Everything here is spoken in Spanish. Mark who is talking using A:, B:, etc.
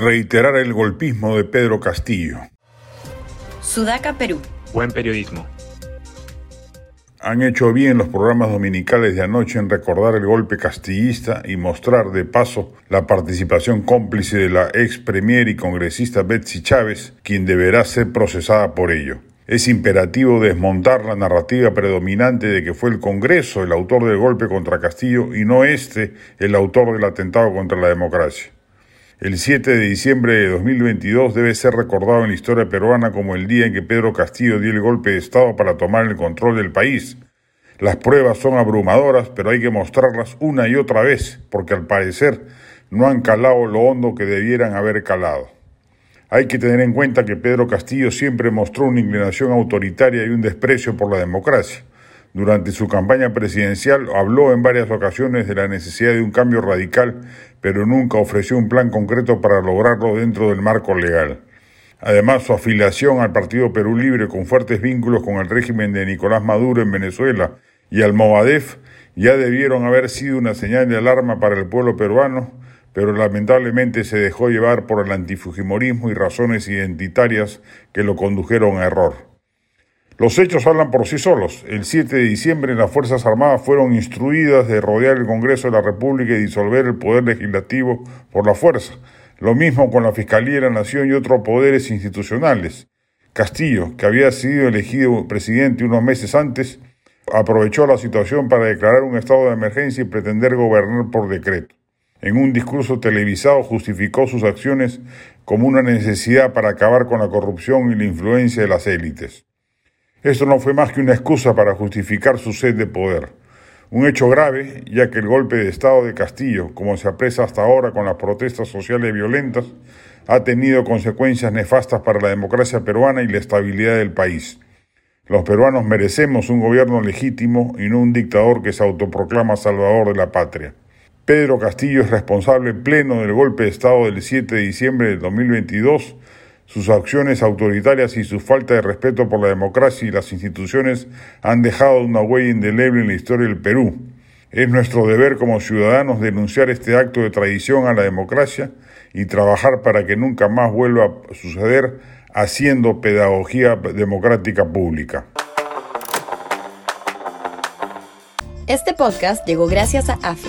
A: reiterar el golpismo de Pedro Castillo.
B: Sudaca, Perú.
C: Buen periodismo.
A: Han hecho bien los programas dominicales de anoche en recordar el golpe castillista y mostrar de paso la participación cómplice de la ex premier y congresista Betsy Chávez, quien deberá ser procesada por ello. Es imperativo desmontar la narrativa predominante de que fue el Congreso el autor del golpe contra Castillo y no este el autor del atentado contra la democracia. El 7 de diciembre de 2022 debe ser recordado en la historia peruana como el día en que Pedro Castillo dio el golpe de Estado para tomar el control del país. Las pruebas son abrumadoras, pero hay que mostrarlas una y otra vez, porque al parecer no han calado lo hondo que debieran haber calado. Hay que tener en cuenta que Pedro Castillo siempre mostró una inclinación autoritaria y un desprecio por la democracia. Durante su campaña presidencial habló en varias ocasiones de la necesidad de un cambio radical, pero nunca ofreció un plan concreto para lograrlo dentro del marco legal. Además, su afiliación al Partido Perú Libre con fuertes vínculos con el régimen de Nicolás Maduro en Venezuela y al Movadef ya debieron haber sido una señal de alarma para el pueblo peruano, pero lamentablemente se dejó llevar por el antifujimorismo y razones identitarias que lo condujeron a error. Los hechos hablan por sí solos. El 7 de diciembre las Fuerzas Armadas fueron instruidas de rodear el Congreso de la República y disolver el Poder Legislativo por la fuerza. Lo mismo con la Fiscalía de la Nación y otros poderes institucionales. Castillo, que había sido elegido presidente unos meses antes, aprovechó la situación para declarar un estado de emergencia y pretender gobernar por decreto. En un discurso televisado justificó sus acciones como una necesidad para acabar con la corrupción y la influencia de las élites. Esto no fue más que una excusa para justificar su sed de poder. Un hecho grave, ya que el golpe de Estado de Castillo, como se apresa hasta ahora con las protestas sociales violentas, ha tenido consecuencias nefastas para la democracia peruana y la estabilidad del país. Los peruanos merecemos un gobierno legítimo y no un dictador que se autoproclama salvador de la patria. Pedro Castillo es responsable pleno del golpe de Estado del 7 de diciembre de 2022 sus acciones autoritarias y su falta de respeto por la democracia y las instituciones han dejado una huella indeleble en la historia del Perú. Es nuestro deber como ciudadanos denunciar este acto de traición a la democracia y trabajar para que nunca más vuelva a suceder haciendo pedagogía democrática pública.
B: Este podcast llegó gracias a AFE,